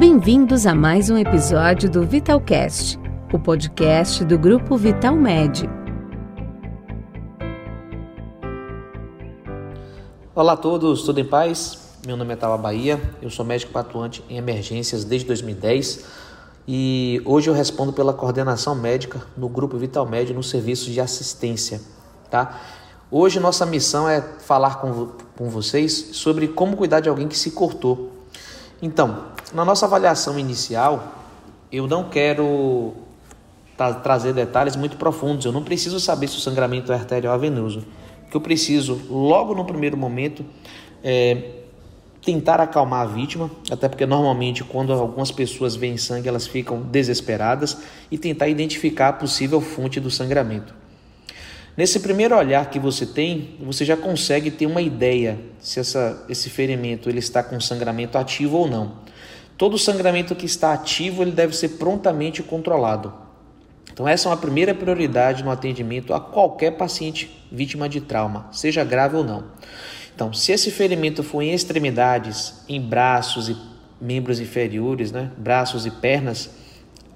Bem-vindos a mais um episódio do Vitalcast, o podcast do grupo Vital Med. Olá a todos, tudo em paz? Meu nome é Tala Bahia, eu sou médico atuante em emergências desde 2010 e hoje eu respondo pela coordenação médica no grupo Vital Med no serviço de assistência, tá? Hoje nossa missão é falar com, com vocês sobre como cuidar de alguém que se cortou. Então, na nossa avaliação inicial, eu não quero tra trazer detalhes muito profundos. Eu não preciso saber se o sangramento é arterial ou venoso. O que eu preciso, logo no primeiro momento, é tentar acalmar a vítima, até porque normalmente quando algumas pessoas veem sangue, elas ficam desesperadas e tentar identificar a possível fonte do sangramento. Nesse primeiro olhar que você tem, você já consegue ter uma ideia se essa, esse ferimento ele está com sangramento ativo ou não. Todo sangramento que está ativo ele deve ser prontamente controlado. Então essa é uma primeira prioridade no atendimento a qualquer paciente vítima de trauma, seja grave ou não. Então, se esse ferimento for em extremidades, em braços e membros inferiores, né, braços e pernas,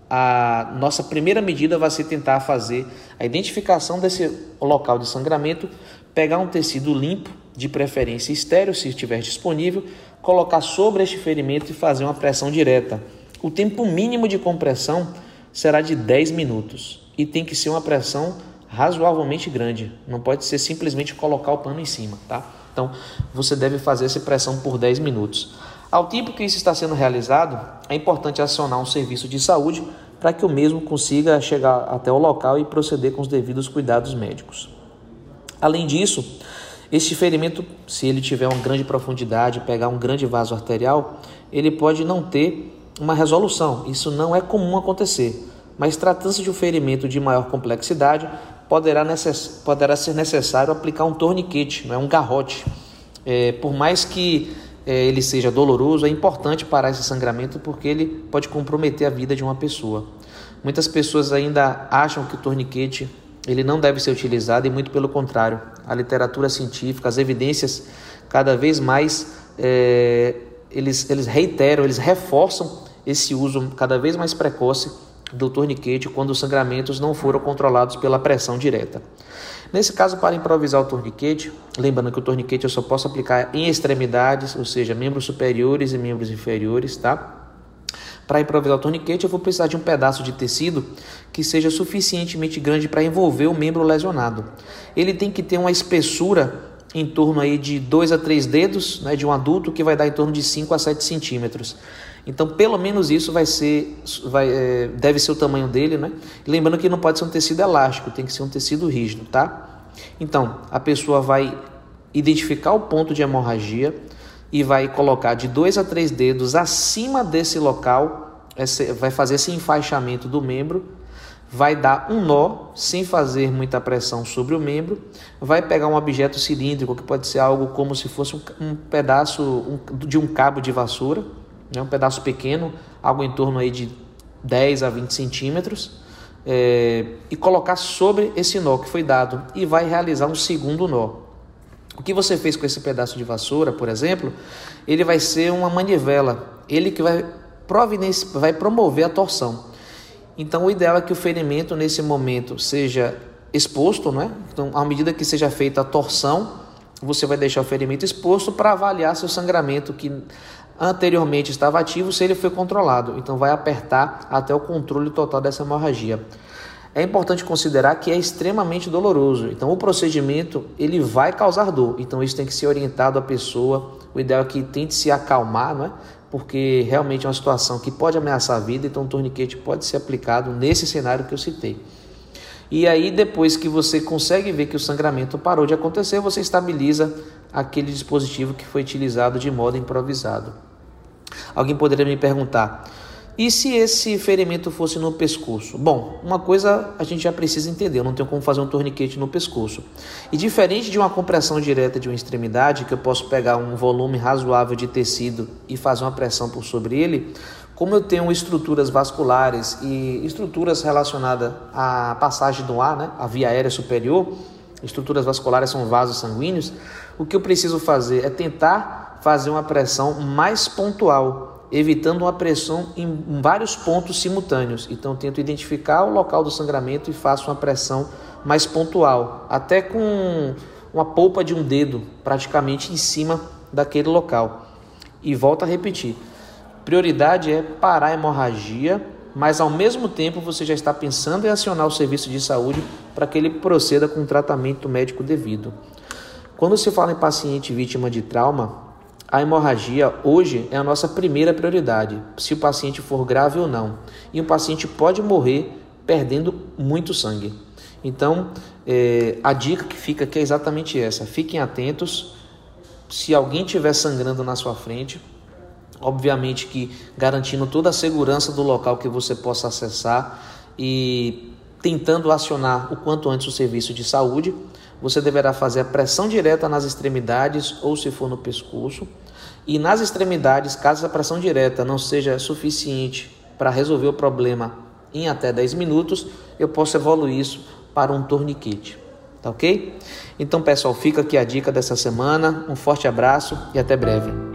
a nossa primeira medida vai ser tentar fazer a identificação desse local de sangramento, pegar um tecido limpo, de preferência estéreo, se estiver disponível, colocar sobre este ferimento e fazer uma pressão direta. O tempo mínimo de compressão será de 10 minutos e tem que ser uma pressão razoavelmente grande. Não pode ser simplesmente colocar o pano em cima, tá? Então, você deve fazer essa pressão por 10 minutos. Ao tempo que isso está sendo realizado, é importante acionar um serviço de saúde para que o mesmo consiga chegar até o local e proceder com os devidos cuidados médicos. Além disso, este ferimento, se ele tiver uma grande profundidade, pegar um grande vaso arterial, ele pode não ter uma resolução. Isso não é comum acontecer. Mas tratando-se de um ferimento de maior complexidade, poderá, necess... poderá ser necessário aplicar um torniquete, não é um garrote. É, por mais que ele seja doloroso, é importante parar esse sangramento porque ele pode comprometer a vida de uma pessoa. Muitas pessoas ainda acham que o torniquete ele não deve ser utilizado e muito pelo contrário. A literatura científica, as evidências, cada vez mais é, eles, eles reiteram, eles reforçam esse uso cada vez mais precoce do torniquete quando os sangramentos não foram controlados pela pressão direta. Nesse caso, para improvisar o torniquete, lembrando que o torniquete eu só posso aplicar em extremidades, ou seja, membros superiores e membros inferiores, tá? Para improvisar o torniquete, eu vou precisar de um pedaço de tecido que seja suficientemente grande para envolver o membro lesionado. Ele tem que ter uma espessura em torno aí de 2 a 3 dedos né, de um adulto, que vai dar em torno de 5 a 7 centímetros. Então, pelo menos isso vai ser, vai, é, deve ser o tamanho dele, né? Lembrando que não pode ser um tecido elástico, tem que ser um tecido rígido, tá? Então, a pessoa vai identificar o ponto de hemorragia, e vai colocar de dois a três dedos acima desse local, vai fazer esse enfaixamento do membro, vai dar um nó sem fazer muita pressão sobre o membro, vai pegar um objeto cilíndrico que pode ser algo como se fosse um, pedaço de um cabo de vassoura, né, um pedaço pequeno, algo em torno aí de 10 a 20 centímetros, é, e colocar sobre esse nó que foi dado e vai realizar um segundo nó. O que você fez com esse pedaço de vassoura, por exemplo, ele vai ser uma manivela, ele que vai, vai promover a torção. Então, o ideal é que o ferimento nesse momento seja exposto, não é? Então, à medida que seja feita a torção, você vai deixar o ferimento exposto para avaliar se o sangramento que anteriormente estava ativo, se ele foi controlado. Então, vai apertar até o controle total dessa hemorragia é importante considerar que é extremamente doloroso. Então, o procedimento ele vai causar dor. Então, isso tem que ser orientado à pessoa. O ideal é que tente se acalmar, não é? Porque realmente é uma situação que pode ameaçar a vida. Então, o torniquete pode ser aplicado nesse cenário que eu citei. E aí, depois que você consegue ver que o sangramento parou de acontecer, você estabiliza aquele dispositivo que foi utilizado de modo improvisado. Alguém poderia me perguntar: e se esse ferimento fosse no pescoço? Bom, uma coisa a gente já precisa entender, eu não tenho como fazer um torniquete no pescoço. E diferente de uma compressão direta de uma extremidade, que eu posso pegar um volume razoável de tecido e fazer uma pressão por sobre ele, como eu tenho estruturas vasculares e estruturas relacionadas à passagem do ar, né, a via aérea superior, estruturas vasculares são vasos sanguíneos, o que eu preciso fazer é tentar fazer uma pressão mais pontual evitando uma pressão em vários pontos simultâneos. Então, tento identificar o local do sangramento e faço uma pressão mais pontual, até com uma polpa de um dedo praticamente em cima daquele local. E volto a repetir: prioridade é parar a hemorragia, mas ao mesmo tempo você já está pensando em acionar o serviço de saúde para que ele proceda com o tratamento médico devido. Quando se fala em paciente vítima de trauma, a hemorragia hoje é a nossa primeira prioridade, se o paciente for grave ou não. E o paciente pode morrer perdendo muito sangue. Então, é, a dica que fica aqui é exatamente essa: fiquem atentos. Se alguém estiver sangrando na sua frente, obviamente que garantindo toda a segurança do local que você possa acessar e tentando acionar o quanto antes o serviço de saúde, você deverá fazer a pressão direta nas extremidades ou se for no pescoço. E nas extremidades, caso a pressão direta não seja suficiente para resolver o problema em até 10 minutos, eu posso evoluir isso para um torniquete. Tá ok? Então, pessoal, fica aqui a dica dessa semana. Um forte abraço e até breve.